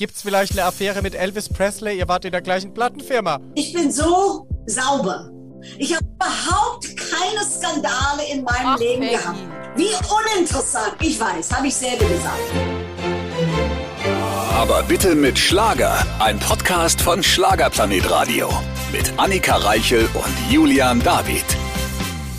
Gibt's vielleicht eine Affäre mit Elvis Presley? Ihr wart in der gleichen Plattenfirma. Ich bin so sauber. Ich habe überhaupt keine Skandale in meinem Ach, Leben Peggy. gehabt. Wie uninteressant. Ich weiß, habe ich selber gesagt. Aber bitte mit Schlager. Ein Podcast von Schlagerplanet Radio. Mit Annika Reichel und Julian David.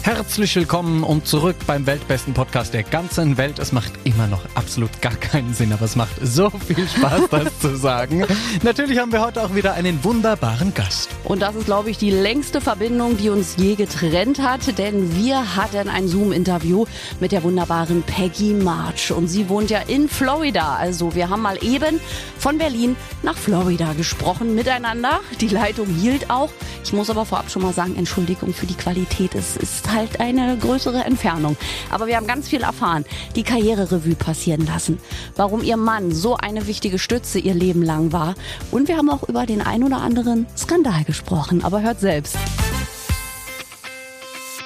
Herzlich willkommen und zurück beim weltbesten Podcast der ganzen Welt. Es macht immer noch absolut gar keinen Sinn, aber es macht so viel Spaß, das zu sagen. Natürlich haben wir heute auch wieder einen wunderbaren Gast. Und das ist, glaube ich, die längste Verbindung, die uns je getrennt hat, denn wir hatten ein Zoom-Interview mit der wunderbaren Peggy March. Und sie wohnt ja in Florida. Also wir haben mal eben von Berlin nach Florida gesprochen miteinander. Die Leitung hielt auch. Ich muss aber vorab schon mal sagen, Entschuldigung für die Qualität. Es ist halt eine größere Entfernung. Aber wir haben ganz viel erfahren. Die Karriererevue passieren lassen. Warum ihr Mann so eine wichtige Stütze ihr Leben lang war. Und wir haben auch über den ein oder anderen Skandal gesprochen. Aber hört selbst.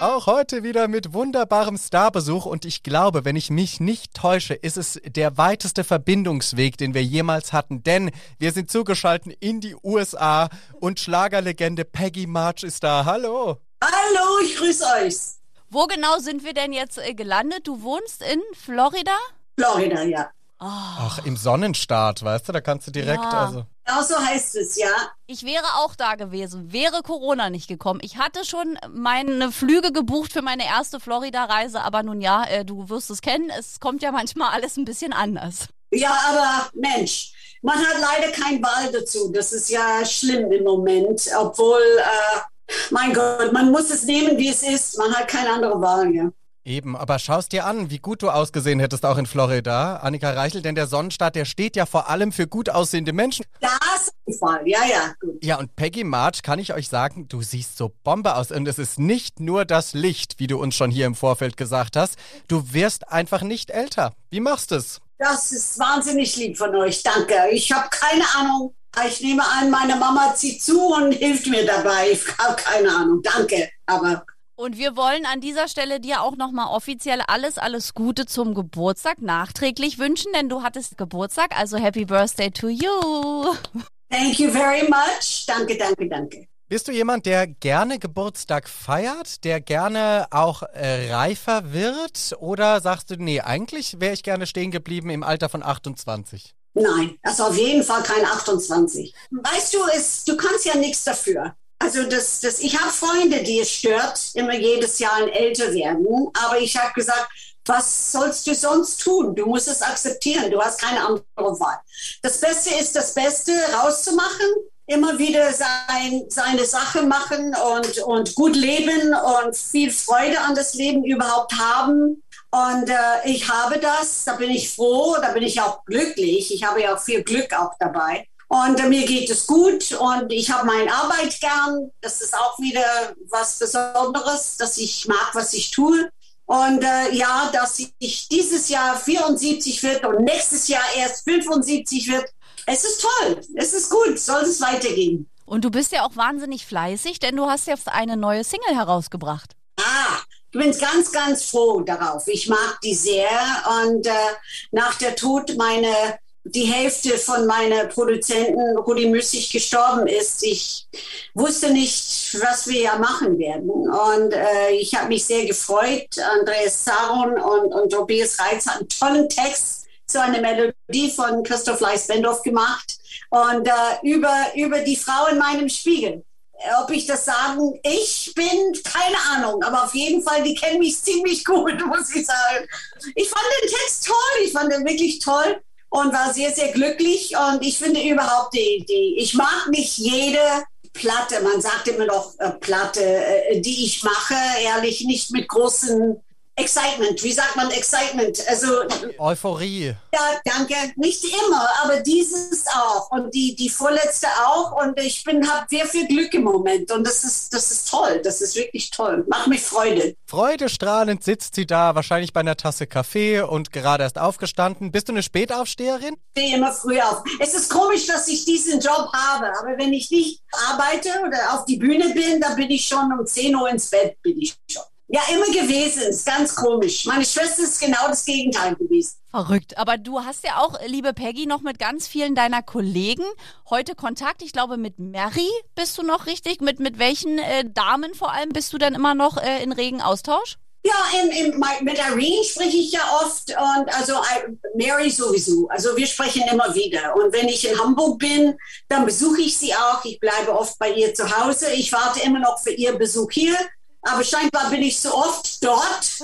Auch heute wieder mit wunderbarem Starbesuch und ich glaube, wenn ich mich nicht täusche, ist es der weiteste Verbindungsweg, den wir jemals hatten, denn wir sind zugeschaltet in die USA und Schlagerlegende Peggy March ist da. Hallo. Hallo, ich grüße euch. Wo genau sind wir denn jetzt äh, gelandet? Du wohnst in Florida? Florida, ja. Ach, im Sonnenstaat, weißt du, da kannst du direkt, Ja. also. Genau so heißt es, ja. Ich wäre auch da gewesen, wäre Corona nicht gekommen. Ich hatte schon meine Flüge gebucht für meine erste Florida-Reise, aber nun ja, äh, du wirst es kennen, es kommt ja manchmal alles ein bisschen anders. Ja, aber Mensch, man hat leider kein Wahl dazu. Das ist ja schlimm im Moment, obwohl, äh, mein Gott, man muss es nehmen, wie es ist. Man hat keine andere Wahl, ja. Eben, aber schaust dir an, wie gut du ausgesehen hättest auch in Florida, Annika Reichel, denn der Sonnenstaat, der steht ja vor allem für gut aussehende Menschen. Das ist Fall, ja, ja, gut. Ja, und Peggy March, kann ich euch sagen, du siehst so Bombe aus. Und es ist nicht nur das Licht, wie du uns schon hier im Vorfeld gesagt hast. Du wirst einfach nicht älter. Wie machst du es? Das ist wahnsinnig lieb von euch, danke. Ich habe keine Ahnung. Ich nehme an, meine Mama zieht zu und hilft mir dabei. Ich habe keine Ahnung, danke. Aber Und wir wollen an dieser Stelle dir auch nochmal offiziell alles, alles Gute zum Geburtstag nachträglich wünschen, denn du hattest Geburtstag, also Happy Birthday to you. thank you very much. Danke, danke, danke. Bist du jemand, der gerne Geburtstag feiert, der gerne auch äh, reifer wird? Oder sagst du, nee, eigentlich wäre ich gerne stehen geblieben im Alter von 28? Nein, also auf jeden Fall kein 28. Weißt du, es, du kannst ja nichts dafür. Also das, das, ich habe Freunde, die es stört, immer jedes Jahr ein älter werden. Aber ich habe gesagt, was sollst du sonst tun? Du musst es akzeptieren. Du hast keine andere Wahl. Das Beste ist, das Beste rauszumachen, immer wieder sein, seine Sache machen und, und gut leben und viel Freude an das Leben überhaupt haben. Und äh, ich habe das, da bin ich froh, da bin ich auch glücklich. Ich habe ja auch viel Glück auch dabei. Und äh, mir geht es gut und ich habe meine Arbeit gern. Das ist auch wieder was Besonderes, dass ich mag, was ich tue. Und äh, ja, dass ich dieses Jahr 74 wird und nächstes Jahr erst 75 wird. Es ist toll, es ist gut, soll es weitergehen. Und du bist ja auch wahnsinnig fleißig, denn du hast jetzt eine neue Single herausgebracht. Ich bin ganz, ganz froh darauf. Ich mag die sehr. Und äh, nach der Tod meine, die Hälfte von meiner Produzenten, Rudi Müssig, gestorben ist, ich wusste nicht, was wir ja machen werden. Und äh, ich habe mich sehr gefreut. Andreas Zaron und, und Tobias Reitz haben einen tollen Text zu einer Melodie von Christoph Leis-Bendorf gemacht. Und äh, über, über die Frau in meinem Spiegel ob ich das sagen, ich bin, keine Ahnung, aber auf jeden Fall, die kennen mich ziemlich gut, muss ich sagen. Ich fand den Text toll, ich fand den wirklich toll und war sehr, sehr glücklich. Und ich finde überhaupt die, die ich mag nicht jede Platte, man sagt immer noch äh, Platte, äh, die ich mache, ehrlich nicht mit großen Excitement, wie sagt man Excitement? Also Euphorie. ja, danke. Nicht immer, aber dieses auch und die die vorletzte auch und ich bin habe sehr viel Glück im Moment und das ist das ist toll, das ist wirklich toll. Macht mich Freude. Freudestrahlend sitzt sie da, wahrscheinlich bei einer Tasse Kaffee und gerade erst aufgestanden. Bist du eine Spätaufsteherin? Ich stehe immer früh auf. Es ist komisch, dass ich diesen Job habe, aber wenn ich nicht arbeite oder auf die Bühne bin, dann bin ich schon um 10 Uhr ins Bett, bin ich schon. Ja, immer gewesen. Ist ganz komisch. Meine Schwester ist genau das Gegenteil gewesen. Verrückt. Aber du hast ja auch, liebe Peggy, noch mit ganz vielen deiner Kollegen heute Kontakt. Ich glaube, mit Mary bist du noch richtig. Mit, mit welchen äh, Damen vor allem bist du dann immer noch äh, in regen Austausch? Ja, in, in, mit Irene spreche ich ja oft und also Mary sowieso. Also wir sprechen immer wieder. Und wenn ich in Hamburg bin, dann besuche ich sie auch. Ich bleibe oft bei ihr zu Hause. Ich warte immer noch für ihr Besuch hier aber scheinbar bin ich so oft dort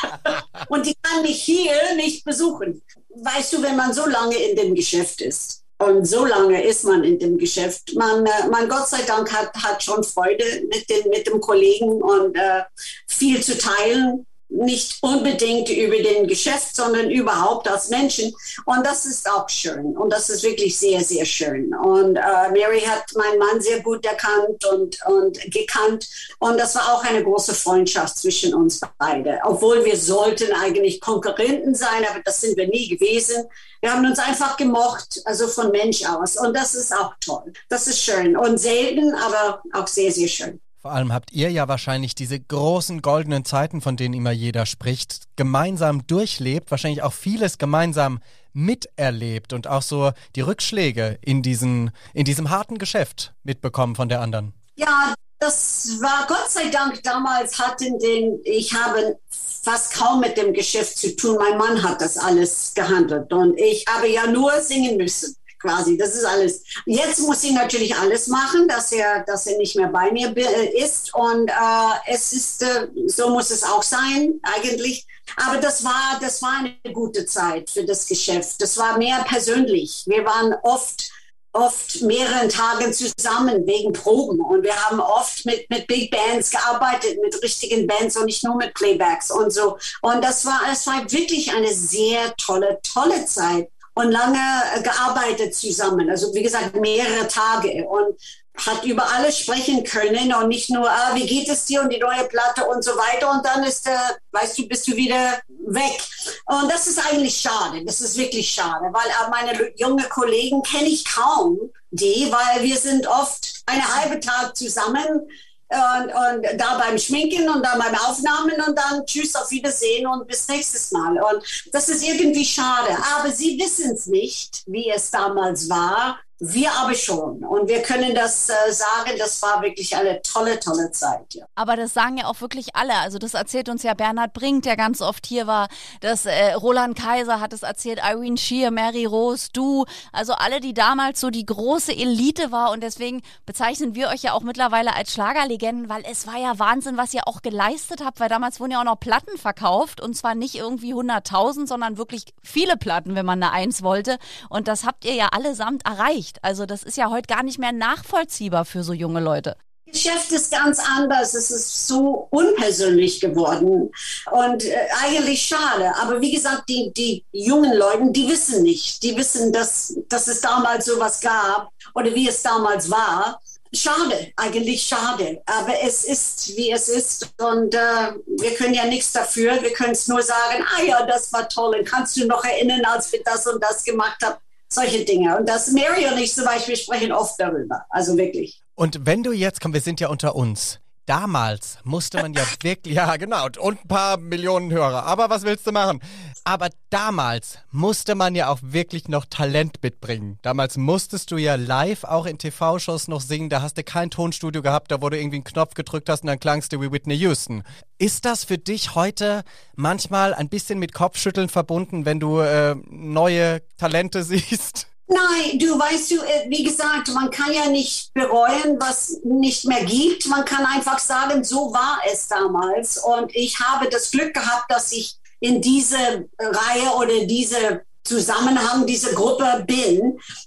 und die kann mich hier nicht besuchen. Weißt du, wenn man so lange in dem Geschäft ist und so lange ist man in dem Geschäft, man, äh, man Gott sei Dank hat, hat schon Freude mit, den, mit dem Kollegen und äh, viel zu teilen nicht unbedingt über den Geschäft, sondern überhaupt als Menschen. Und das ist auch schön. Und das ist wirklich sehr, sehr schön. Und äh, Mary hat meinen Mann sehr gut erkannt und, und gekannt. Und das war auch eine große Freundschaft zwischen uns beide. Obwohl wir sollten eigentlich Konkurrenten sein, aber das sind wir nie gewesen. Wir haben uns einfach gemocht, also von Mensch aus. Und das ist auch toll. Das ist schön. Und selten, aber auch sehr, sehr schön. Vor allem habt ihr ja wahrscheinlich diese großen goldenen Zeiten, von denen immer jeder spricht, gemeinsam durchlebt, wahrscheinlich auch vieles gemeinsam miterlebt und auch so die Rückschläge in, diesen, in diesem harten Geschäft mitbekommen von der anderen. Ja, das war Gott sei Dank damals hatten den, ich habe fast kaum mit dem Geschäft zu tun. Mein Mann hat das alles gehandelt und ich habe ja nur singen müssen quasi. Das ist alles. Jetzt muss ich natürlich alles machen, dass er, dass er nicht mehr bei mir ist. Und äh, es ist, äh, so muss es auch sein, eigentlich. Aber das war, das war eine gute Zeit für das Geschäft. Das war mehr persönlich. Wir waren oft oft mehreren Tagen zusammen wegen Proben und wir haben oft mit, mit Big Bands gearbeitet, mit richtigen Bands und nicht nur mit Playbacks und so. Und das war, es war wirklich eine sehr tolle, tolle Zeit und lange gearbeitet zusammen. Also wie gesagt, mehrere Tage und hat über alles sprechen können und nicht nur, ah, wie geht es dir und die neue Platte und so weiter. Und dann ist, äh, weißt du, bist du wieder weg. Und das ist eigentlich schade. Das ist wirklich schade, weil äh, meine jungen Kollegen kenne ich kaum die, weil wir sind oft eine halbe Tag zusammen und, und da beim Schminken und da beim Aufnahmen und dann tschüss, auf Wiedersehen und bis nächstes Mal. Und das ist irgendwie schade. Aber sie wissen es nicht, wie es damals war. Wir aber schon. Und wir können das äh, sagen, das war wirklich eine tolle, tolle Zeit. Ja. Aber das sagen ja auch wirklich alle. Also das erzählt uns ja Bernhard Brink, der ganz oft hier war. Das äh, Roland Kaiser hat es erzählt, Irene Shear, Mary Rose, du. Also alle, die damals so die große Elite war. Und deswegen bezeichnen wir euch ja auch mittlerweile als Schlagerlegenden, weil es war ja Wahnsinn, was ihr auch geleistet habt. Weil damals wurden ja auch noch Platten verkauft. Und zwar nicht irgendwie 100.000, sondern wirklich viele Platten, wenn man eine Eins wollte. Und das habt ihr ja allesamt erreicht erreicht. Also das ist ja heute gar nicht mehr nachvollziehbar für so junge Leute. Geschäft ist ganz anders. Es ist so unpersönlich geworden und äh, eigentlich schade. Aber wie gesagt, die, die jungen Leute, die wissen nicht. Die wissen, dass, dass es damals sowas gab oder wie es damals war. Schade, eigentlich schade. Aber es ist, wie es ist. Und äh, wir können ja nichts dafür. Wir können es nur sagen, ah ja, das war toll. Und kannst du noch erinnern, als wir das und das gemacht haben? Solche Dinge. Und das Mary und ich zum Beispiel sprechen oft darüber. Also wirklich. Und wenn du jetzt, komm, wir sind ja unter uns. Damals musste man ja wirklich, ja genau, und ein paar Millionen Hörer. Aber was willst du machen? Aber damals musste man ja auch wirklich noch Talent mitbringen. Damals musstest du ja live auch in TV-Shows noch singen. Da hast du kein Tonstudio gehabt, da wo du irgendwie einen Knopf gedrückt hast und dann klangst du wie Whitney Houston. Ist das für dich heute manchmal ein bisschen mit Kopfschütteln verbunden, wenn du äh, neue Talente siehst? Nein, du weißt du, äh, wie gesagt, man kann ja nicht bereuen, was nicht mehr gibt. Man kann einfach sagen, so war es damals. Und ich habe das Glück gehabt, dass ich in diese Reihe oder diese Zusammenhang, diese Gruppe bin.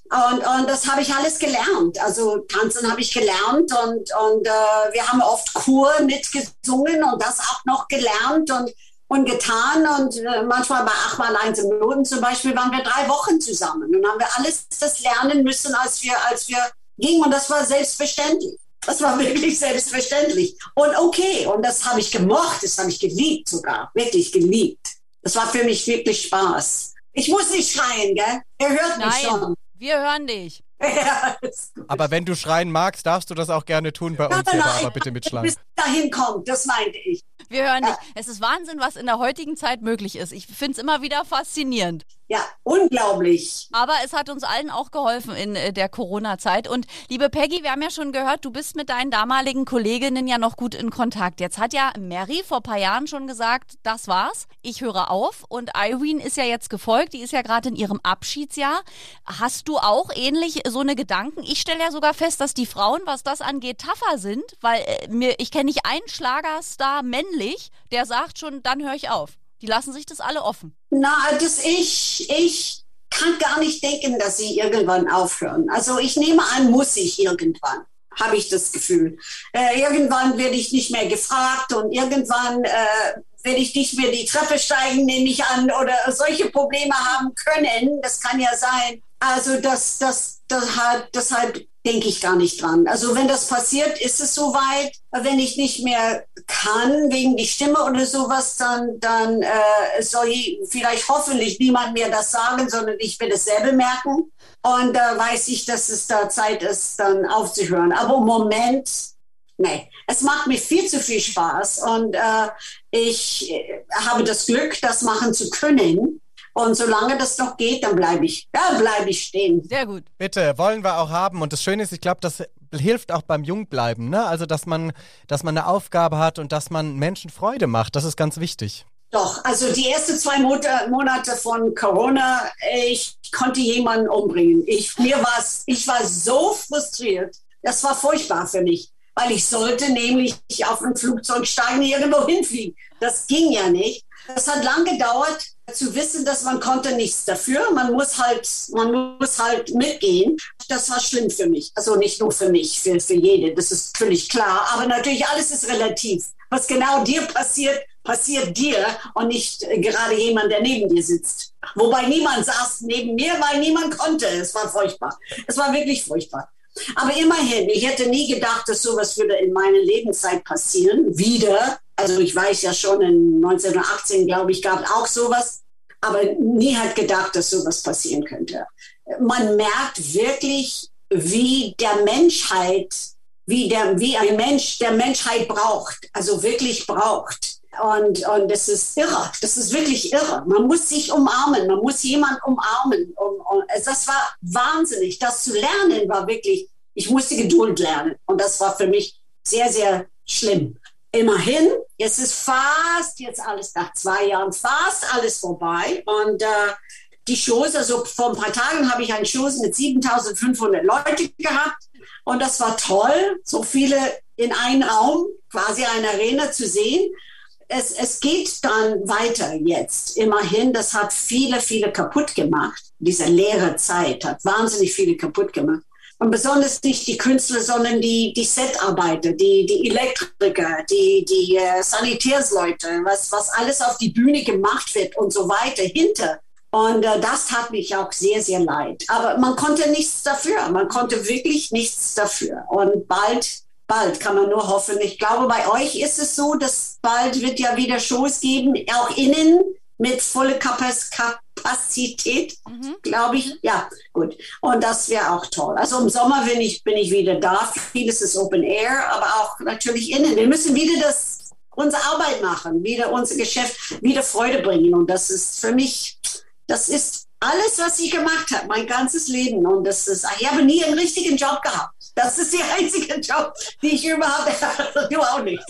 Und, und das habe ich alles gelernt. Also tanzen habe ich gelernt und, und äh, wir haben oft Kur mitgesungen und das auch noch gelernt. Und und getan. Und äh, manchmal bei acht mal eins im Minuten zum Beispiel waren wir drei Wochen zusammen. Und haben wir alles das lernen müssen, als wir, als wir gingen. Und das war selbstverständlich. Das war wirklich selbstverständlich. Und okay, und das habe ich gemocht, das habe ich geliebt sogar, wirklich geliebt. Das war für mich wirklich Spaß. Ich muss nicht schreien, gell? Ihr hört mich Nein, schon. Wir hören dich. Ja, aber wenn du schreien magst, darfst du das auch gerne tun bei uns, nein, nein, aber bitte mit Schlangen. Bis dahin kommt, das meinte ich. Wir hören dich. Es ist Wahnsinn, was in der heutigen Zeit möglich ist. Ich finde es immer wieder faszinierend. Ja, unglaublich. Aber es hat uns allen auch geholfen in äh, der Corona-Zeit. Und liebe Peggy, wir haben ja schon gehört, du bist mit deinen damaligen Kolleginnen ja noch gut in Kontakt. Jetzt hat ja Mary vor paar Jahren schon gesagt, das war's, ich höre auf. Und Irene ist ja jetzt gefolgt, die ist ja gerade in ihrem Abschiedsjahr. Hast du auch ähnlich so eine Gedanken? Ich stelle ja sogar fest, dass die Frauen, was das angeht, tougher sind, weil äh, mir, ich kenne nicht einen Schlagerstar männlich, der sagt schon, dann höre ich auf. Die lassen sich das alle offen. Na, das ich, ich kann gar nicht denken, dass sie irgendwann aufhören. Also ich nehme an, muss ich irgendwann, habe ich das Gefühl. Äh, irgendwann werde ich nicht mehr gefragt und irgendwann äh, werde ich nicht mehr die Treppe steigen, nehme ich an, oder solche Probleme haben können. Das kann ja sein. Also das, das, das hat, deshalb denke ich gar nicht dran. Also wenn das passiert, ist es soweit. Wenn ich nicht mehr kann wegen die Stimme oder sowas, dann, dann äh, soll ich vielleicht hoffentlich niemand mehr das sagen, sondern ich werde es selber merken. Und da äh, weiß ich, dass es da Zeit ist, dann aufzuhören. Aber im Moment, nee, es macht mir viel zu viel Spaß und äh, ich habe das Glück, das machen zu können. Und solange das noch geht, dann bleibe ich, da bleibe ich stehen. Sehr gut. Bitte, wollen wir auch haben. Und das Schöne ist, ich glaube, das hilft auch beim Jungbleiben, ne? Also, dass man, dass man eine Aufgabe hat und dass man Menschen Freude macht. Das ist ganz wichtig. Doch, also die ersten zwei Monate von Corona, ich konnte jemanden umbringen. Ich, mir war's, ich war so frustriert. Das war furchtbar für mich, weil ich sollte nämlich auf ein Flugzeug steigen, irgendwo hinfliegen. Das ging ja nicht. Das hat lang gedauert, zu wissen, dass man konnte nichts dafür. Man muss halt, man muss halt mitgehen. Das war schlimm für mich. Also nicht nur für mich, für, für jede. Das ist völlig klar. Aber natürlich alles ist relativ. Was genau dir passiert, passiert dir und nicht gerade jemand, der neben dir sitzt. Wobei niemand saß neben mir, weil niemand konnte. Es war furchtbar. Es war wirklich furchtbar. Aber immerhin, ich hätte nie gedacht, dass sowas würde in meiner Lebenszeit passieren. Wieder also ich weiß ja schon, in 1918, glaube ich, gab es auch sowas, aber nie hat gedacht, dass sowas passieren könnte. Man merkt wirklich, wie der Menschheit, wie, der, wie ein Mensch der Menschheit braucht, also wirklich braucht. Und, und das ist irre, das ist wirklich irre. Man muss sich umarmen, man muss jemanden umarmen. Um, um, das war wahnsinnig. Das zu lernen war wirklich, ich musste Geduld lernen. Und das war für mich sehr, sehr schlimm immerhin, jetzt ist fast, jetzt alles nach zwei Jahren, fast alles vorbei. Und äh, die Shows, also vor ein paar Tagen habe ich ein Shows mit 7500 Leute gehabt. Und das war toll, so viele in einem Raum, quasi eine Arena zu sehen. Es, es geht dann weiter jetzt. Immerhin, das hat viele, viele kaputt gemacht. Diese leere Zeit hat wahnsinnig viele kaputt gemacht. Und besonders nicht die Künstler, sondern die, die Setarbeiter, die, die Elektriker, die, die äh, Sanitärsleute, was, was alles auf die Bühne gemacht wird und so weiter hinter. Und äh, das tat mich auch sehr, sehr leid. Aber man konnte nichts dafür. Man konnte wirklich nichts dafür. Und bald, bald kann man nur hoffen. Ich glaube, bei euch ist es so, dass bald wird ja wieder Shows geben, auch innen mit voller Kapazität Kapazität, mhm. glaube ich. Ja, gut. Und das wäre auch toll. Also im Sommer bin ich, bin ich wieder da. Vieles ist Open Air, aber auch natürlich innen. Wir müssen wieder das, unsere Arbeit machen, wieder unser Geschäft, wieder Freude bringen. Und das ist für mich, das ist alles, was ich gemacht habe, mein ganzes Leben. Und das ist, ich habe nie einen richtigen Job gehabt. Das ist der einzige Job, den ich überhaupt habe. Du auch nicht.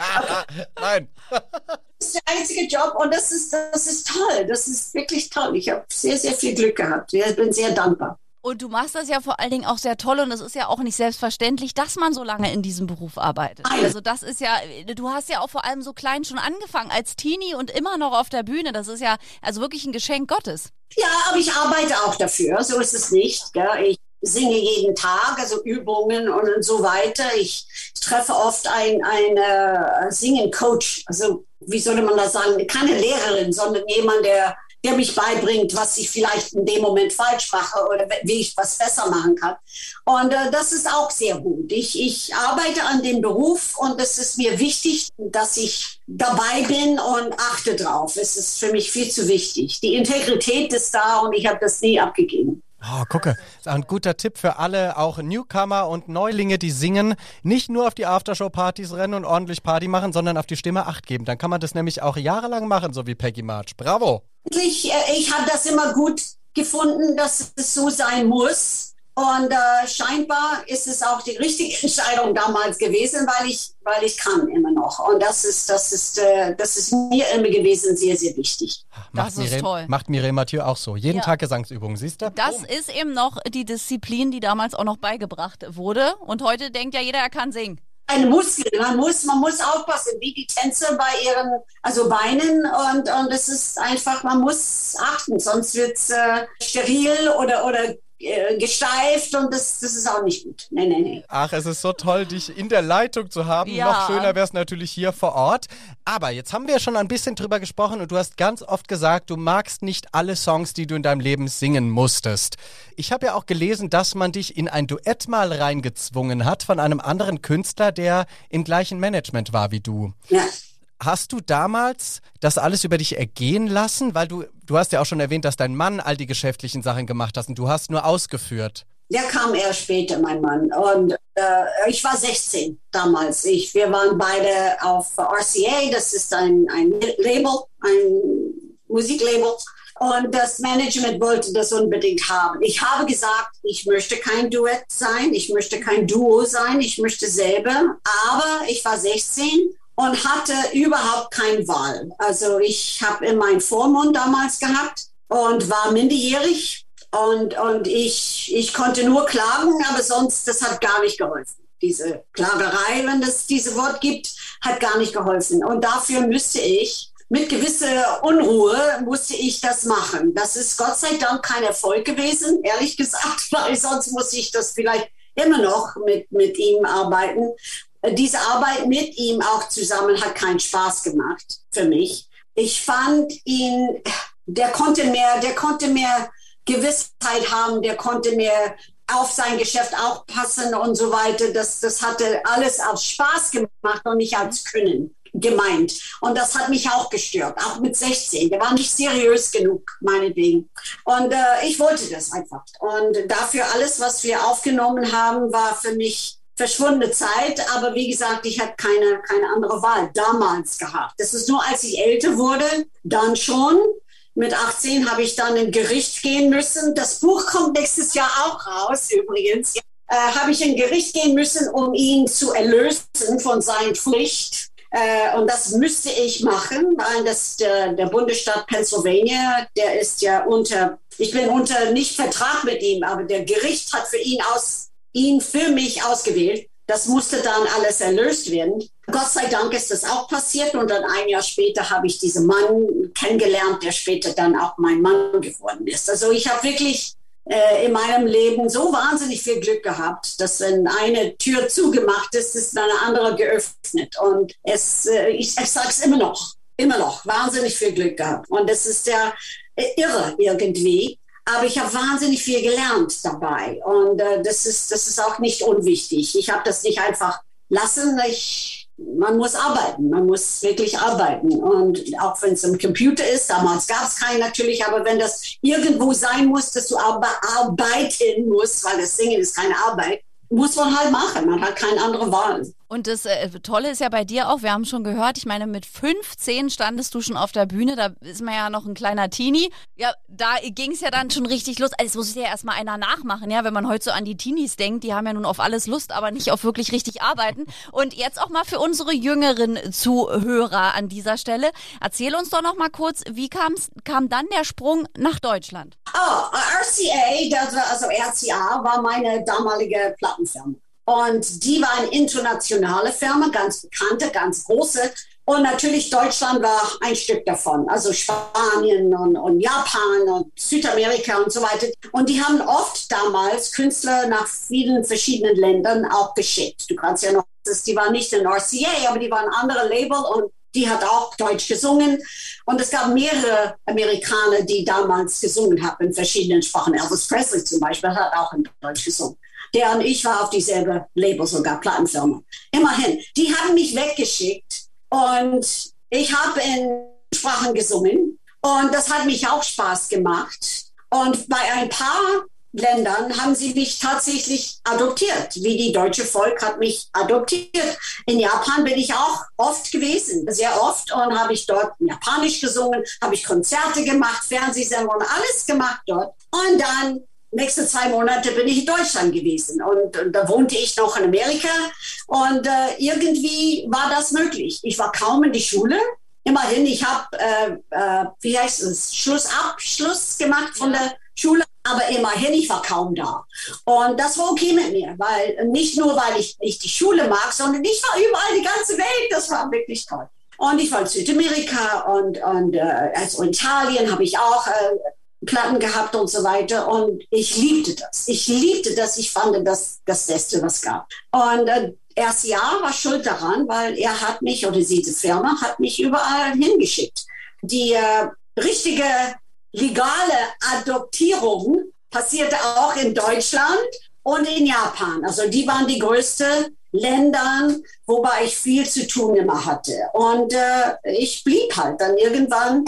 Nein. Das ist der einzige Job und das ist, das ist toll. Das ist wirklich toll. Ich habe sehr, sehr viel Glück gehabt. Ich bin sehr dankbar. Und du machst das ja vor allen Dingen auch sehr toll und es ist ja auch nicht selbstverständlich, dass man so lange in diesem Beruf arbeitet. Also das ist ja, du hast ja auch vor allem so klein schon angefangen als Teenie und immer noch auf der Bühne. Das ist ja also wirklich ein Geschenk Gottes. Ja, aber ich arbeite auch dafür. So ist es nicht. Gell? Ich singe jeden Tag, also Übungen und so weiter. Ich treffe oft einen ein Singen-Coach, also wie soll man das sagen, keine Lehrerin, sondern jemand, der, der mich beibringt, was ich vielleicht in dem Moment falsch mache oder wie ich was besser machen kann. Und äh, das ist auch sehr gut. Ich, ich arbeite an dem Beruf und es ist mir wichtig, dass ich dabei bin und achte drauf. Es ist für mich viel zu wichtig. Die Integrität ist da und ich habe das nie abgegeben. Oh, gucke, ein guter Tipp für alle, auch Newcomer und Neulinge, die singen, nicht nur auf die Aftershow-Partys rennen und ordentlich Party machen, sondern auf die Stimme Acht geben. Dann kann man das nämlich auch jahrelang machen, so wie Peggy March. Bravo! Ich, äh, ich habe das immer gut gefunden, dass es so sein muss. Und äh, scheinbar ist es auch die richtige Entscheidung damals gewesen, weil ich, weil ich kann immer noch. Und das ist, das ist, äh, das ist mir immer gewesen sehr, sehr wichtig. Macht Das ist Mireille, toll. Macht Mireille Mathieu auch so. Jeden Ja. Tag Gesangsübungen, siehst du? Das Boom. ist eben noch die Disziplin, die damals auch noch beigebracht wurde. Und heute denkt ja jeder, er kann singen. Ein Muskel, man muss, man muss aufpassen, wie die Tänzer bei ihren, also Beinen und, und es ist einfach, man muss achten, sonst wird es äh, steril oder, oder gesteift und das, das ist auch nicht gut. Nee, nee, nee. Ach, es ist so toll, dich in der Leitung zu haben. Ja. Noch schöner wäre es natürlich hier vor Ort. Aber jetzt haben wir ja schon ein bisschen drüber gesprochen und du hast ganz oft gesagt, du magst nicht alle Songs, die du in deinem Leben singen musstest. Ich habe ja auch gelesen, dass man dich in ein Duett mal reingezwungen hat von einem anderen Künstler, der im gleichen Management war wie du. Ja. Hast du damals das alles über dich ergehen lassen? Weil du, du hast ja auch schon erwähnt, dass dein Mann all die geschäftlichen Sachen gemacht hat und du hast nur ausgeführt. Der kam erst später, mein Mann. Und äh, ich war 16 damals. Ich, wir waren beide auf RCA, das ist ein, ein Label, ein Musiklabel. Und das Management wollte das unbedingt haben. Ich habe gesagt, ich möchte kein Duett sein, ich möchte kein Duo sein, ich möchte selber. Aber ich war 16 und hatte überhaupt keine Wahl. Also ich habe in meinen Vormund damals gehabt und war minderjährig und, und ich, ich konnte nur klagen, aber sonst, das hat gar nicht geholfen. Diese Klagerei, wenn es diese Wort gibt, hat gar nicht geholfen. Und dafür müsste ich, mit gewisser Unruhe, musste ich das machen. Das ist Gott sei Dank kein Erfolg gewesen, ehrlich gesagt, weil sonst muss ich das vielleicht immer noch mit, mit ihm arbeiten. Diese Arbeit mit ihm auch zusammen hat keinen Spaß gemacht für mich. Ich fand ihn, der konnte mehr, der konnte mehr Gewissheit haben, der konnte mehr auf sein Geschäft auch passen und so weiter. Das, das hatte alles aus Spaß gemacht und nicht als Können gemeint. Und das hat mich auch gestört, auch mit 16. Der war nicht seriös genug, meinetwegen. Und äh, ich wollte das einfach. Und dafür alles, was wir aufgenommen haben, war für mich verschwundene Zeit. Aber wie gesagt, ich hatte keine, keine andere Wahl damals gehabt. Das ist nur, als ich älter wurde, dann schon. Mit 18 habe ich dann in Gericht gehen müssen. Das Buch kommt nächstes Jahr auch raus, übrigens. Äh, habe ich in Gericht gehen müssen, um ihn zu erlösen von seiner Pflicht. Äh, und das müsste ich machen, weil das der, der Bundesstaat Pennsylvania, der ist ja unter, ich bin unter nicht Vertrag mit ihm, aber der Gericht hat für ihn aus, ihn für mich ausgewählt. Das musste dann alles erlöst werden. Gott sei Dank ist das auch passiert und dann ein Jahr später habe ich diesen Mann kennengelernt, der später dann auch mein Mann geworden ist. Also ich habe wirklich äh, in meinem Leben so wahnsinnig viel Glück gehabt, dass wenn eine Tür zugemacht ist, ist eine andere geöffnet. Und es, äh, ich, ich sage es immer noch, immer noch, wahnsinnig viel Glück gehabt. Und es ist ja äh, irre irgendwie. Aber ich habe wahnsinnig viel gelernt dabei. Und äh, das, ist, das ist auch nicht unwichtig. Ich habe das nicht einfach lassen. Ich, man muss arbeiten. Man muss wirklich arbeiten. Und auch wenn es im Computer ist, damals gab es keinen natürlich, aber wenn das irgendwo sein muss, dass du arbe arbeiten musst, weil das Singen ist keine Arbeit, muss man halt machen. Man hat keine andere Wahl. Und das äh, Tolle ist ja bei dir auch, wir haben schon gehört, ich meine, mit 15 standest du schon auf der Bühne, da ist man ja noch ein kleiner Teenie. Ja, da ging es ja dann schon richtig los. Also, es muss ja erstmal einer nachmachen, ja, wenn man heute so an die Teenies denkt, die haben ja nun auf alles Lust, aber nicht auf wirklich richtig arbeiten. Und jetzt auch mal für unsere jüngeren Zuhörer an dieser Stelle, erzähl uns doch noch mal kurz, wie kam's, kam dann der Sprung nach Deutschland? Oh, RCA, das war, also RCA war meine damalige Plattenfirma. Und die war eine internationale Firma, ganz bekannte, ganz große. Und natürlich Deutschland war ein Stück davon. Also Spanien und, und Japan und Südamerika und so weiter. Und die haben oft damals Künstler nach vielen verschiedenen Ländern auch geschickt. Du kannst ja noch, die waren nicht in RCA, aber die waren andere Label und die hat auch Deutsch gesungen. Und es gab mehrere Amerikaner, die damals gesungen haben in verschiedenen Sprachen. Elvis Presley zum Beispiel hat auch in Deutsch gesungen. Der und ich war auf dieselbe Label, sogar Plattenfirma. Immerhin, die haben mich weggeschickt und ich habe in Sprachen gesungen und das hat mich auch Spaß gemacht. Und bei ein paar Ländern haben sie mich tatsächlich adoptiert, wie die deutsche Volk hat mich adoptiert. In Japan bin ich auch oft gewesen, sehr oft und habe ich dort Japanisch gesungen, habe ich Konzerte gemacht, Fernsehsendungen, alles gemacht dort. Und dann nächste zwei Monate bin ich in Deutschland gewesen und, und da wohnte ich noch in Amerika und äh, irgendwie war das möglich. Ich war kaum in die Schule. Immerhin, ich habe, äh, äh, wie heißt es, Schlussabschluss gemacht von der Schule, aber immerhin, ich war kaum da. Und das war okay mit mir, weil nicht nur, weil ich nicht die Schule mag, sondern ich war überall die ganze Welt. Das war wirklich toll. Und ich war in Südamerika und, und äh, also in Italien habe ich auch äh, Platten gehabt und so weiter. Und ich liebte das. Ich liebte das. Ich fand das das Beste, was gab. Und äh, erst ja war schuld daran, weil er hat mich oder diese Firma hat mich überall hingeschickt. Die äh, richtige legale Adoptierung passierte auch in Deutschland und in Japan. Also die waren die größten Länder, wobei ich viel zu tun immer hatte. Und äh, ich blieb halt. Dann irgendwann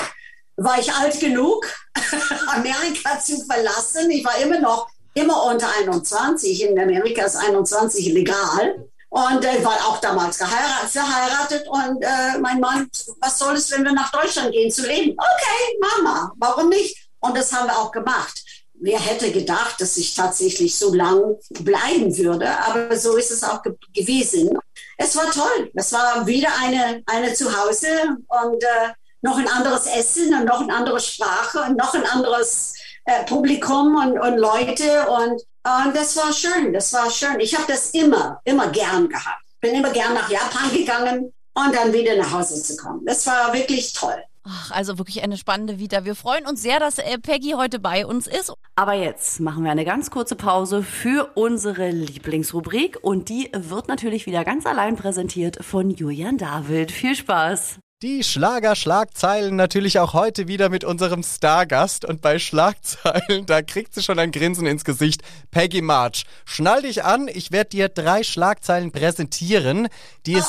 war ich alt genug, Amerika zu verlassen. Ich war immer noch immer unter 21. In Amerika ist 21 legal. Und äh, war auch damals geheiratet, verheiratet. Und äh, mein Mann, was soll es, wenn wir nach Deutschland gehen zu leben? Okay, Mama, warum nicht? Und das haben wir auch gemacht. Wer hätte gedacht, dass ich tatsächlich so lang bleiben würde? Aber so ist es auch ge gewesen. Es war toll. Es war wieder eine, eine Zuhause und äh, noch ein anderes Essen und noch eine andere Sprache und noch ein anderes äh, Publikum und, und Leute und und das war schön, das war schön. Ich habe das immer, immer gern gehabt. Bin immer gern nach Japan gegangen und dann wieder nach Hause zu kommen. Das war wirklich toll. Ach, also wirklich eine spannende Vita. Wir freuen uns sehr, dass äh, Peggy heute bei uns ist. Aber jetzt machen wir eine ganz kurze Pause für unsere Lieblingsrubrik und die wird natürlich wieder ganz allein präsentiert von Julian David. Viel Spaß! Die Schlager-Schlagzeilen natürlich auch heute wieder mit unserem Stargast. Und bei Schlagzeilen, da kriegt sie schon ein Grinsen ins Gesicht. Peggy March, schnall dich an, ich werde dir drei Schlagzeilen präsentieren, die es,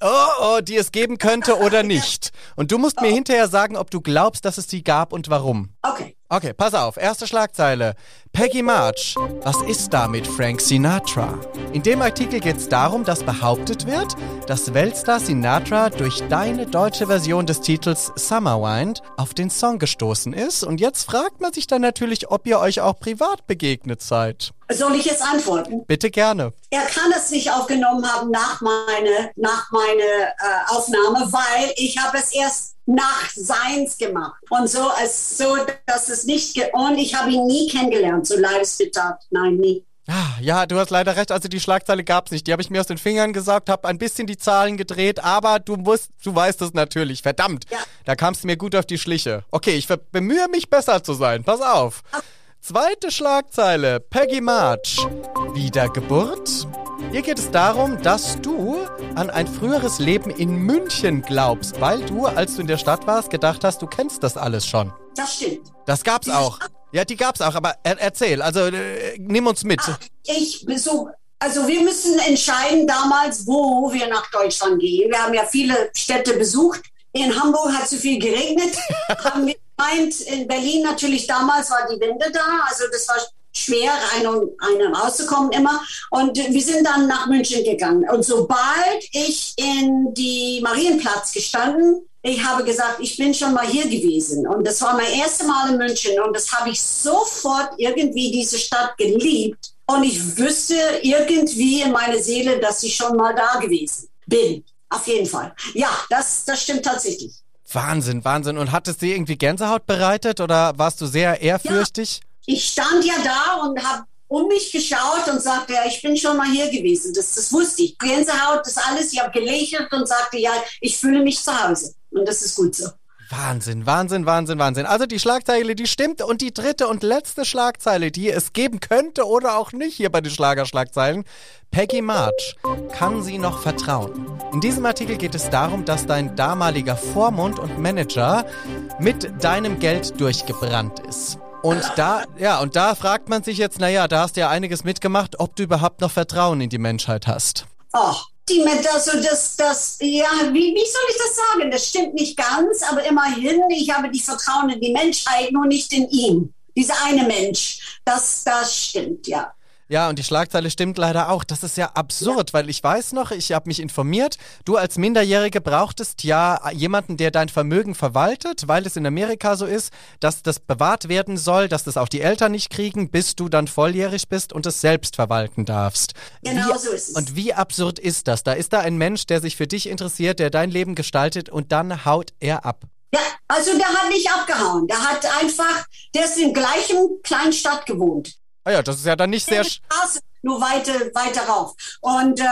oh, oh, die es geben könnte oder nicht. Und du musst mir hinterher sagen, ob du glaubst, dass es sie gab und warum. Okay. Okay, pass auf. Erste Schlagzeile. Peggy March. Was ist da mit Frank Sinatra? In dem Artikel geht es darum, dass behauptet wird, dass Weltstar Sinatra durch deine deutsche Version des Titels Summer Wind auf den Song gestoßen ist. Und jetzt fragt man sich dann natürlich, ob ihr euch auch privat begegnet seid. Soll ich jetzt antworten? Bitte gerne. Er kann es nicht aufgenommen haben nach meiner nach meine, äh, Aufnahme, weil ich habe es erst nach seins gemacht. Und so, als so, dass es nicht, und ich habe ihn nie kennengelernt, so leid es tat. Nein, nie. Ah, ja, du hast leider recht. Also die Schlagzeile gab's nicht. Die habe ich mir aus den Fingern gesaugt, habe ein bisschen die Zahlen gedreht, aber du musst, du weißt es natürlich. Verdammt, Ja. da kamst du mir gut auf die Schliche. Okay, ich bemühe mich besser zu sein. Pass auf. Zweite Schlagzeile. Peggy March. Wiedergeburt. Hier geht es darum, dass du an ein früheres Leben in München glaubst, weil du, als du in der Stadt warst, gedacht hast, du kennst das alles schon. Das stimmt. Das gab's auch. Ja, die gab's auch, aber er erzähl, also äh, nimm uns mit. Ich so, also wir müssen entscheiden damals, wo wir nach Deutschland gehen. Wir haben ja viele Städte besucht. In Hamburg hat so viel geregnet. haben wir gemeint, in Berlin natürlich damals war die Wende da. Also das war schwer, rein und, rein und rauszukommen immer. Und wir sind dann nach München gegangen. Und sobald ich in die Marienplatz gestanden, ich habe gesagt, ich bin schon mal hier gewesen. Und das war mein erstes Mal in München. Und das habe ich sofort irgendwie diese Stadt geliebt. Und ich wüsste irgendwie in meiner Seele, dass ich schon mal da gewesen bin. Auf jeden Fall. Ja, das, das stimmt tatsächlich. Wahnsinn, Wahnsinn. Und hat es dir irgendwie Gänsehaut bereitet oder warst du sehr ehrfürchtig? Ich stand ja da und habe um mich geschaut und sagte, ja, ich bin schon mal hier gewesen. Das, das wusste ich. Gänsehaut, das alles. Ich habe gelächelt und sagte, ja, ich fühle mich zu Hause. Und das ist gut so. Wahnsinn, Wahnsinn, Wahnsinn, Wahnsinn. Also die Schlagzeile, die stimmt. Und die dritte und letzte Schlagzeile, die es geben könnte oder auch nicht hier bei den Schlagerschlagzeilen. Peggy March, kann sie noch vertrauen? In diesem Artikel geht es darum, dass dein damaliger Vormund und Manager mit deinem Geld durchgebrannt ist. Und da, ja, und da fragt man sich jetzt, naja, da hast du ja einiges mitgemacht, ob du überhaupt noch Vertrauen in die Menschheit hast. Oh, die mit, also das, das, ja, wie, wie soll ich das sagen? Das stimmt nicht ganz, aber immerhin, ich habe die Vertrauen in die Menschheit, nur nicht in ihn. dieser eine Mensch. Das, das stimmt, ja. Ja, und die Schlagzeile stimmt leider auch. Das ist ja absurd, ja. weil ich weiß noch, ich habe mich informiert, du als Minderjährige brauchtest ja jemanden, der dein Vermögen verwaltet, weil es in Amerika so ist, dass das bewahrt werden soll, dass das auch die Eltern nicht kriegen, bis du dann volljährig bist und es selbst verwalten darfst. Genau wie, so ist es. Und wie absurd ist das? Da ist da ein Mensch, der sich für dich interessiert, der dein Leben gestaltet und dann haut er ab. Ja, also der hat nicht abgehauen. Der hat einfach, der ist in gleichen kleinen Stadt gewohnt. Ah ja, das ist ja dann nicht sehr. Straße, nur weiter, weiter rauf. Und äh,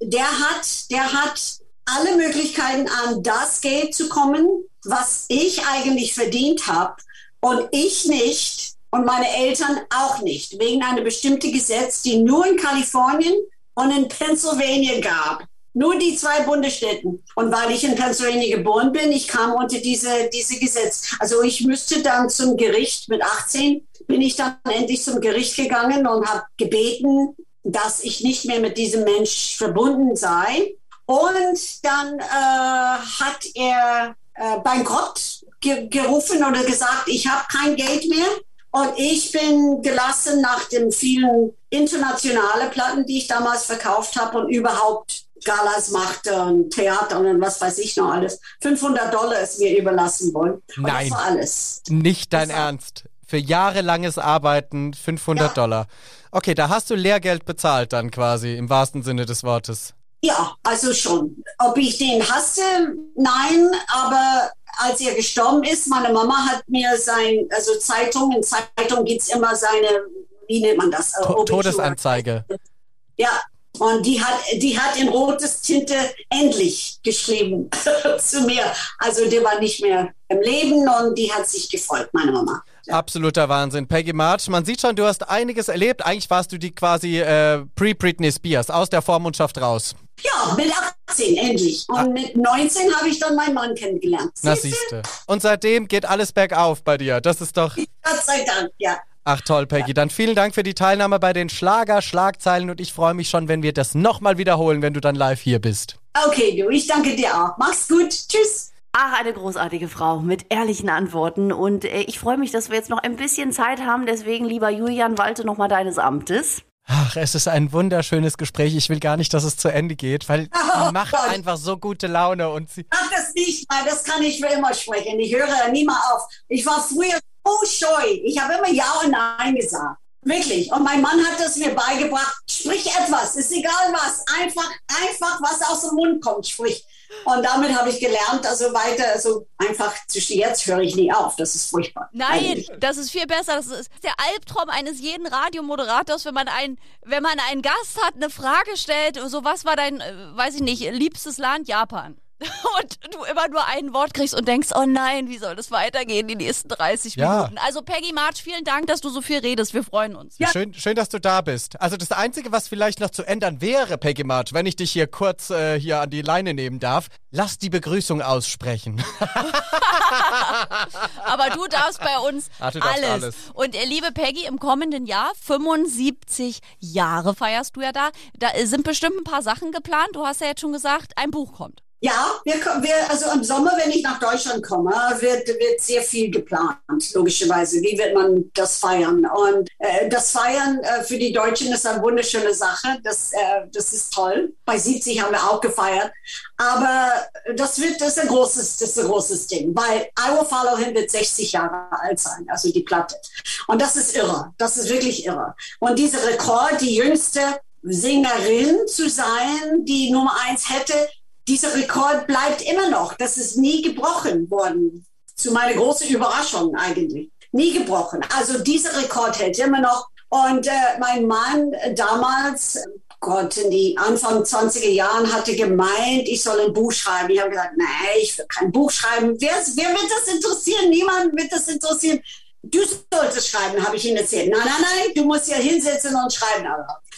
der hat, der hat alle Möglichkeiten an das Geld zu kommen, was ich eigentlich verdient habe und ich nicht und meine Eltern auch nicht, wegen einer bestimmten Gesetz, die nur in Kalifornien und in Pennsylvania gab. Nur die zwei Bundesstädten. Und weil ich in Pennsylvania geboren bin, ich kam unter diese, diese Gesetz. Also ich müsste dann zum Gericht mit 18, bin ich dann endlich zum Gericht gegangen und habe gebeten, dass ich nicht mehr mit diesem Mensch verbunden sei. Und dann äh, hat er äh, Bankrott ge gerufen oder gesagt, ich habe kein Geld mehr. Und ich bin gelassen nach den vielen internationalen Platten, die ich damals verkauft habe und überhaupt Galas machte und Theater und was weiß ich noch alles. 500 Dollar ist mir überlassen worden. Und Nein. Das war alles. Nicht dein Ernst. Für jahrelanges Arbeiten 500 ja. Dollar. Okay, da hast du Lehrgeld bezahlt dann quasi im wahrsten Sinne des Wortes. Ja, also schon. Ob ich den hasse? Nein, aber als er gestorben ist, meine Mama hat mir sein, also Zeitung, in Zeitung gibt es immer seine, wie nennt man das? To Todesanzeige. Ja, und die hat, die hat in rotes Tinte endlich geschrieben zu mir. Also die war nicht mehr im Leben und die hat sich gefreut, meine Mama. Absoluter Wahnsinn. Peggy March, man sieht schon, du hast einiges erlebt. Eigentlich warst du die quasi äh, Pre-Britney Spears, aus der Vormundschaft raus. Ja, mit 18 endlich. Und ah. mit 19 habe ich dann meinen Mann kennengelernt. Na siehste. Und seitdem geht alles bergauf bei dir. Das ist doch... Gott sei Dank, ja. Ach toll, Peggy. Dann vielen Dank für die Teilnahme bei den Schlager-Schlagzeilen und ich freue mich schon, wenn wir das nochmal wiederholen, wenn du dann live hier bist. Okay, du, ich danke dir auch. Mach's gut. Tschüss. Ach, eine großartige Frau mit ehrlichen Antworten. Und äh, ich freue mich, dass wir jetzt noch ein bisschen Zeit haben. Deswegen, lieber Julian, walte nochmal deines Amtes. Ach, es ist ein wunderschönes Gespräch. Ich will gar nicht, dass es zu Ende geht, weil oh, sie macht Gott. einfach so gute Laune und sie. Ach, das nicht mal, das kann ich für immer sprechen. Ich höre nie mal auf. Ich war früher so scheu. Ich habe immer Ja und Nein gesagt. Wirklich. Und mein Mann hat es mir beigebracht. Sprich etwas. Ist egal was. Einfach, einfach was aus dem Mund kommt. Sprich. Und damit habe ich gelernt, also weiter, also einfach zwischen jetzt höre ich nie auf. Das ist furchtbar. Nein, eigentlich. das ist viel besser. Das ist der Albtraum eines jeden Radiomoderators, wenn man einen, wenn man einen Gast hat, eine Frage stellt, so was war dein, äh, weiß ich nicht, liebstes Land? Japan. und du immer nur ein Wort kriegst und denkst, oh nein, wie soll das weitergehen die nächsten 30 ja. Minuten? Also Peggy March, vielen Dank, dass du so viel redest. Wir freuen uns. Ja. Schön, schön, dass du da bist. Also das Einzige, was vielleicht noch zu ändern wäre, Peggy March, wenn ich dich hier kurz äh, hier an die Leine nehmen darf, lass die Begrüßung aussprechen. Aber du darfst bei uns Ach, darfst alles. alles. Und äh, liebe Peggy, im kommenden Jahr, 75 Jahre feierst du ja da. Da sind bestimmt ein paar Sachen geplant. Du hast ja jetzt schon gesagt, ein Buch kommt. Ja, wir, wir, also im Sommer, wenn ich nach Deutschland komme, wird, wird sehr viel geplant, logischerweise. Wie wird man das feiern? Und äh, das Feiern äh, für die Deutschen ist eine wunderschöne Sache. Das, äh, das ist toll. Bei 70 haben wir auch gefeiert. Aber das wird das ist ein großes, das ist ein großes Ding, weil I Will Follow Him wird 60 Jahre alt sein, also die Platte. Und das ist irre. Das ist wirklich irre. Und dieser Rekord, die jüngste Sängerin zu sein, die Nummer eins hätte, dieser Rekord bleibt immer noch. Das ist nie gebrochen worden. Zu meiner großen Überraschung eigentlich. Nie gebrochen. Also dieser Rekord hält immer noch. Und äh, mein Mann damals, Gott, in die Anfang 20er Jahren hatte gemeint, ich soll ein Buch schreiben. Ich habe gesagt, nein, ich will kein Buch schreiben. Wer, wer wird das interessieren? Niemand wird das interessieren. Du solltest schreiben, habe ich ihm erzählt. Nein, nein, nein, du musst ja hinsetzen und schreiben.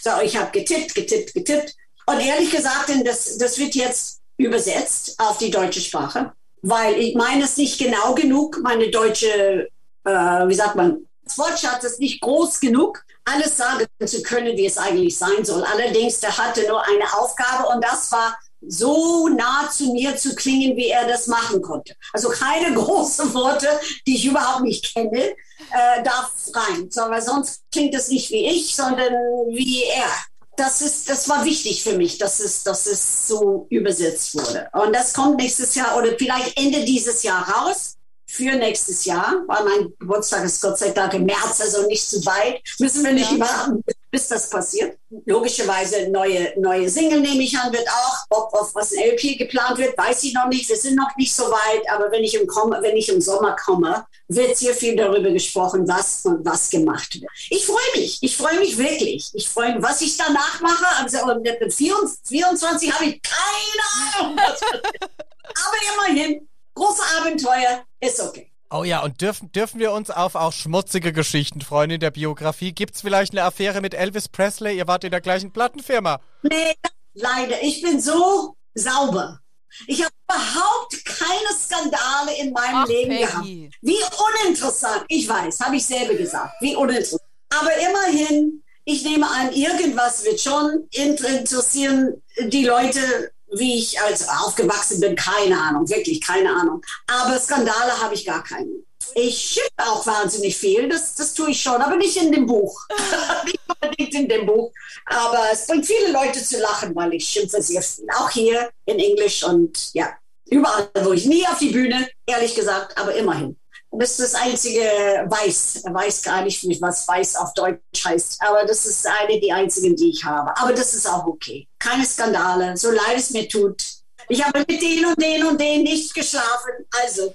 So, ich habe getippt, getippt, getippt. Und ehrlich gesagt, das, das wird jetzt übersetzt auf die deutsche Sprache, weil ich meine es nicht genau genug, meine deutsche, äh, wie sagt man, das Wortschatz ist nicht groß genug, alles sagen zu können, wie es eigentlich sein soll. Allerdings, der hatte nur eine Aufgabe und das war so nah zu mir zu klingen, wie er das machen konnte. Also keine großen Worte, die ich überhaupt nicht kenne, äh, darf rein. So, weil sonst klingt es nicht wie ich, sondern wie er. Das, ist, das war wichtig für mich, dass es, dass es so übersetzt wurde. Und das kommt nächstes Jahr oder vielleicht Ende dieses Jahr raus für nächstes Jahr, weil mein Geburtstag ist Gott sei Dank im März, also nicht zu weit. Müssen wir nicht ja. warten, bis das passiert. Logischerweise neue, neue Single nehme ich an, wird auch. Ob auf was ein LP geplant wird, weiß ich noch nicht. Wir sind noch nicht so weit, aber wenn ich im, wenn ich im Sommer komme, wird sehr viel darüber gesprochen, was und was gemacht wird. Ich freue mich. Ich freue mich wirklich. Ich freue mich, was ich danach mache. Also mit 24 habe ich keine Ahnung. aber immerhin, große Abenteuer ist okay. Oh ja, und dürfen, dürfen wir uns auf auch schmutzige Geschichten freuen in der Biografie? Gibt es vielleicht eine Affäre mit Elvis Presley? Ihr wart in der gleichen Plattenfirma. Nee, leider. Ich bin so sauber. Ich habe überhaupt keine Skandale in meinem Ach, Leben Peggy. gehabt. Wie uninteressant. Ich weiß, habe ich selber gesagt. Wie uninteressant. Aber immerhin, ich nehme an, irgendwas wird schon interessieren die Leute wie ich als aufgewachsen bin, keine Ahnung, wirklich keine Ahnung. Aber Skandale habe ich gar keine. Ich schimpfe auch wahnsinnig viel, das, das tue ich schon, aber nicht in dem Buch. nicht unbedingt in dem Buch. Aber es bringt viele Leute zu lachen, weil ich schimpfe sehr viel. Auch hier in Englisch und ja, überall, wo ich nie auf die Bühne, ehrlich gesagt, aber immerhin. Das ist das einzige Weiß. Er weiß gar nicht, was Weiß auf Deutsch heißt. Aber das ist eine der einzigen, die ich habe. Aber das ist auch okay. Keine Skandale, so leid es mir tut. Ich habe mit den und den und den nicht geschlafen. Also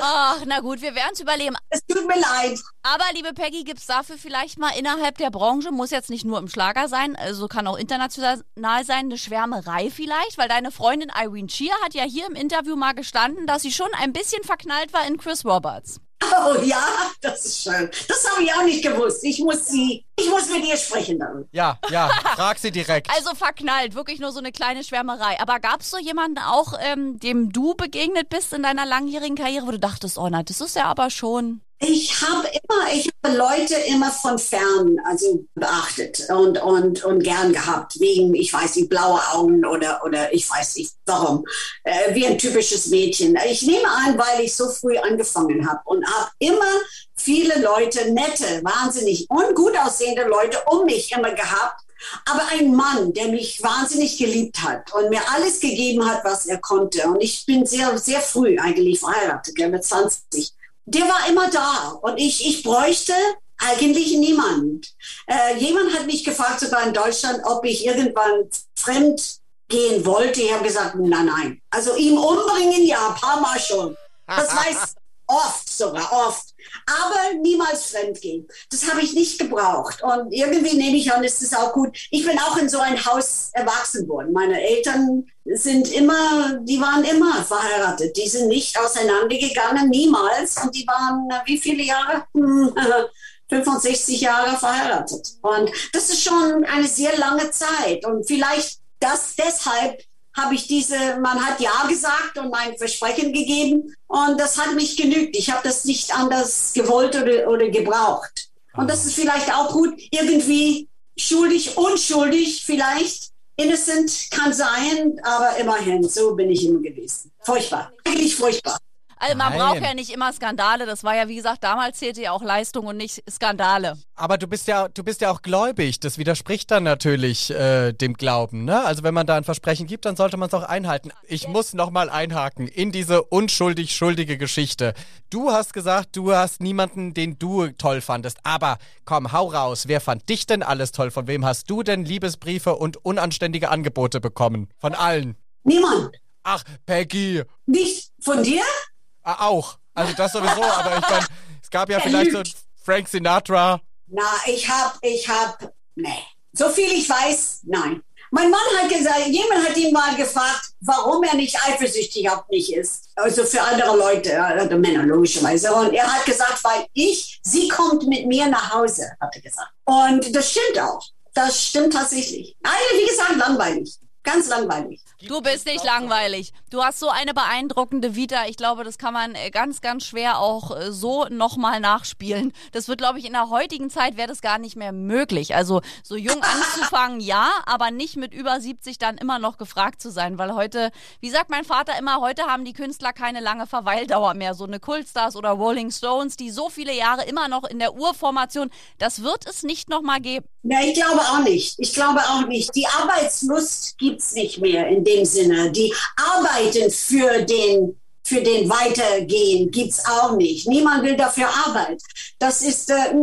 Ach, na gut, wir werden es überleben. Es tut mir leid. Aber, liebe Peggy, gibt es dafür vielleicht mal innerhalb der Branche, muss jetzt nicht nur im Schlager sein, also kann auch international sein, eine Schwärmerei vielleicht? Weil deine Freundin Irene Cheer hat ja hier im Interview mal gestanden, dass sie schon ein bisschen verknallt war in Chris Roberts. Oh ja, das ist schön. Das habe ich auch nicht gewusst. Ich muss sie, ich muss mit ihr sprechen dann. Ja, ja, frag sie direkt. Also verknallt, wirklich nur so eine kleine Schwärmerei. Aber gab es so jemanden auch, ähm, dem du begegnet bist in deiner langjährigen Karriere, wo du dachtest, oh nein, das ist ja aber schon ich habe immer, ich habe Leute immer von fern, also beachtet und, und, und gern gehabt, wegen, ich weiß nicht, blaue Augen oder, oder ich weiß nicht warum, äh, wie ein typisches Mädchen. Ich nehme an, weil ich so früh angefangen habe und habe immer viele Leute, nette, wahnsinnig und gut aussehende Leute um mich immer gehabt. Aber ein Mann, der mich wahnsinnig geliebt hat und mir alles gegeben hat, was er konnte. Und ich bin sehr, sehr früh eigentlich verheiratet, mit 20 der war immer da und ich, ich bräuchte eigentlich niemand. Äh, jemand hat mich gefragt, sogar in Deutschland, ob ich irgendwann fremd gehen wollte. Ich habe gesagt, nein, nein. Also ihn umbringen, ja, ein paar Mal schon. Das weiß oft sogar, oft. Aber niemals fremdgehen. Das habe ich nicht gebraucht. Und irgendwie nehme ich an, ist es auch gut. Ich bin auch in so ein Haus erwachsen worden. Meine Eltern sind immer, die waren immer verheiratet. Die sind nicht auseinandergegangen, niemals. Und die waren, wie viele Jahre? 65 Jahre verheiratet. Und das ist schon eine sehr lange Zeit. Und vielleicht das deshalb habe ich diese, man hat Ja gesagt und mein Versprechen gegeben und das hat mich genügt. Ich habe das nicht anders gewollt oder, oder gebraucht. Und das ist vielleicht auch gut, irgendwie schuldig, unschuldig vielleicht. Innocent kann sein, aber immerhin, so bin ich immer gewesen. Furchtbar, eigentlich furchtbar. Also man Nein. braucht ja nicht immer Skandale. Das war ja, wie gesagt, damals zählte ja auch Leistung und nicht Skandale. Aber du bist ja, du bist ja auch gläubig. Das widerspricht dann natürlich äh, dem Glauben. Ne? Also wenn man da ein Versprechen gibt, dann sollte man es auch einhalten. Ich muss nochmal einhaken in diese unschuldig schuldige Geschichte. Du hast gesagt, du hast niemanden, den du toll fandest. Aber komm, hau raus. Wer fand dich denn alles toll? Von wem hast du denn Liebesbriefe und unanständige Angebote bekommen? Von allen? Niemand. Ach, Peggy. Nicht von dir? Ah, auch. Also das sowieso, aber ich meine, es gab ja vielleicht so Frank Sinatra. Na, ich hab, ich hab, nee. So viel ich weiß, nein. Mein Mann hat gesagt, jemand hat ihn mal gefragt, warum er nicht eifersüchtig auf mich ist. Also für andere Leute, also Männer logischerweise. Und er hat gesagt, weil ich, sie kommt mit mir nach Hause, hat er gesagt. Und das stimmt auch. Das stimmt tatsächlich. Eine, wie gesagt, langweilig. Ganz langweilig. Du bist nicht langweilig. Du hast so eine beeindruckende Vita. Ich glaube, das kann man äh, ganz, ganz schwer auch äh, so nochmal nachspielen. Das wird, glaube ich, in der heutigen Zeit wäre das gar nicht mehr möglich. Also so jung anzufangen, ja, aber nicht mit über 70 dann immer noch gefragt zu sein, weil heute, wie sagt mein Vater immer, heute haben die Künstler keine lange Verweildauer mehr. So eine Kultstars oder Rolling Stones, die so viele Jahre immer noch in der Urformation, das wird es nicht nochmal geben. Ja, ich glaube auch nicht. Ich glaube auch nicht. Die Arbeitslust gibt's nicht mehr in dem Sinne. Die Arbeiten für den für den Weitergehen gibt's auch nicht. Niemand will dafür Arbeit. Das ist, äh,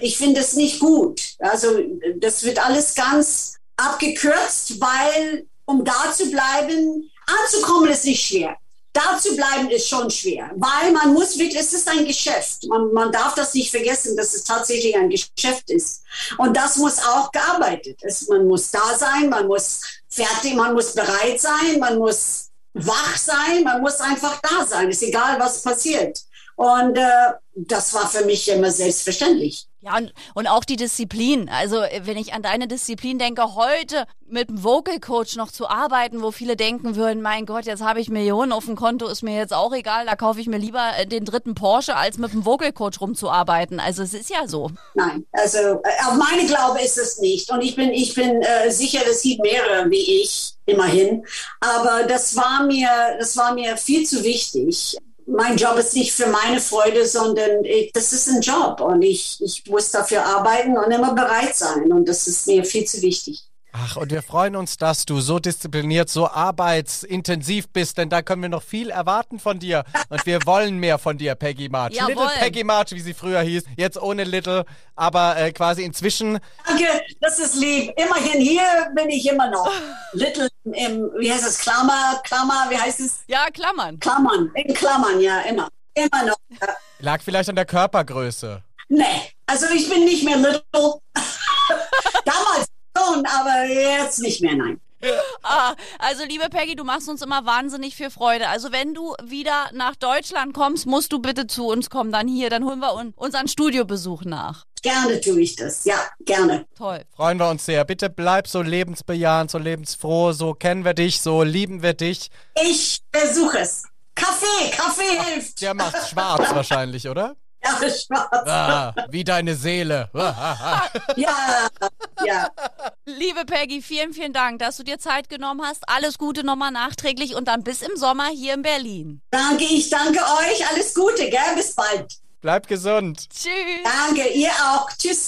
ich finde es nicht gut. Also das wird alles ganz abgekürzt, weil um da zu bleiben, anzukommen ist nicht schwer da zu bleiben ist schon schwer, weil man muss wirklich, es ist ein Geschäft. Man, man darf das nicht vergessen, dass es tatsächlich ein Geschäft ist. Und das muss auch gearbeitet. Es, man muss da sein, man muss fertig, man muss bereit sein, man muss wach sein, man muss einfach da sein. Ist egal, was passiert. Und äh, das war für mich immer selbstverständlich. Ja, und, und auch die Disziplin. Also, wenn ich an deine Disziplin denke, heute mit einem Vocal Coach noch zu arbeiten, wo viele denken würden, mein Gott, jetzt habe ich Millionen auf dem Konto, ist mir jetzt auch egal, da kaufe ich mir lieber äh, den dritten Porsche, als mit einem Vocal Coach rumzuarbeiten. Also, es ist ja so. Nein, also äh, auf meine Glaube ist es nicht. Und ich bin, ich bin äh, sicher, es gibt mehrere wie ich, immerhin. Aber das war mir, das war mir viel zu wichtig mein Job ist nicht für meine Freude, sondern ich, das ist ein Job und ich, ich muss dafür arbeiten und immer bereit sein und das ist mir viel zu wichtig. Ach, und wir freuen uns, dass du so diszipliniert, so arbeitsintensiv bist, denn da können wir noch viel erwarten von dir. Und wir wollen mehr von dir, Peggy March. Jawohl. Little Peggy March, wie sie früher hieß. Jetzt ohne Little, aber äh, quasi inzwischen. Danke, das ist lieb. Immerhin hier bin ich immer noch. Little im, wie heißt es, Klammer, Klammer, wie heißt es? Ja, Klammern. Klammern, in Klammern, ja, immer. Immer noch. Ja. Lag vielleicht an der Körpergröße. Nee, also ich bin nicht mehr little. Schon, aber jetzt nicht mehr, nein. Ah, also liebe Peggy, du machst uns immer wahnsinnig viel Freude. Also wenn du wieder nach Deutschland kommst, musst du bitte zu uns kommen. Dann hier, dann holen wir un unseren Studiobesuch nach. Gerne tue ich das, ja, gerne. Toll. Freuen wir uns sehr. Bitte bleib so lebensbejahend, so lebensfroh, so kennen wir dich, so lieben wir dich. Ich versuche es. Kaffee, Kaffee hilft. Der macht schwarz wahrscheinlich, oder? Ja, schwarz. Ah, wie deine Seele. Ja, ja. Liebe Peggy, vielen, vielen Dank, dass du dir Zeit genommen hast. Alles Gute nochmal nachträglich und dann bis im Sommer hier in Berlin. Danke, ich danke euch. Alles Gute, gell? Bis bald. Bleib gesund. Tschüss. Danke, ihr auch. Tschüss.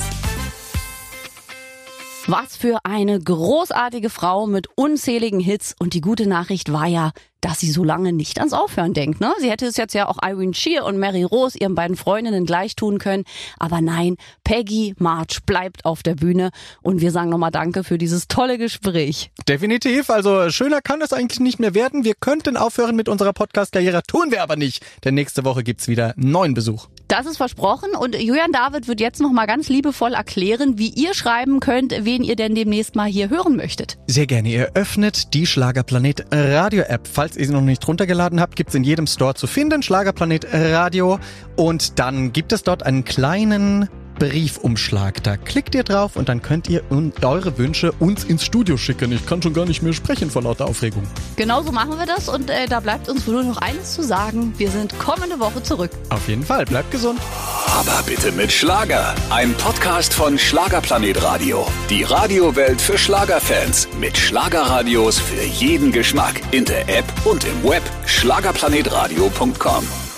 Was für eine großartige Frau mit unzähligen Hits. Und die gute Nachricht war ja, dass sie so lange nicht ans Aufhören denkt. Ne? Sie hätte es jetzt ja auch Irene Shear und Mary Rose, ihren beiden Freundinnen, gleich tun können. Aber nein, Peggy March bleibt auf der Bühne. Und wir sagen nochmal Danke für dieses tolle Gespräch. Definitiv. Also schöner kann es eigentlich nicht mehr werden. Wir könnten aufhören mit unserer Podcast-Karriere, tun wir aber nicht. Denn nächste Woche gibt's wieder neuen Besuch. Das ist versprochen und Julian David wird jetzt nochmal ganz liebevoll erklären, wie ihr schreiben könnt, wen ihr denn demnächst mal hier hören möchtet. Sehr gerne. Ihr öffnet die Schlagerplanet Radio App. Falls ihr sie noch nicht runtergeladen habt, gibt's in jedem Store zu finden. Schlagerplanet Radio. Und dann gibt es dort einen kleinen Briefumschlag. Da klickt ihr drauf und dann könnt ihr eure Wünsche uns ins Studio schicken. Ich kann schon gar nicht mehr sprechen vor lauter Aufregung. Genauso machen wir das und äh, da bleibt uns nur noch eines zu sagen. Wir sind kommende Woche zurück. Auf jeden Fall. Bleibt gesund. Aber bitte mit Schlager. Ein Podcast von Schlagerplanet Radio. Die Radiowelt für Schlagerfans. Mit Schlagerradios für jeden Geschmack. In der App und im Web. Schlagerplanetradio.com.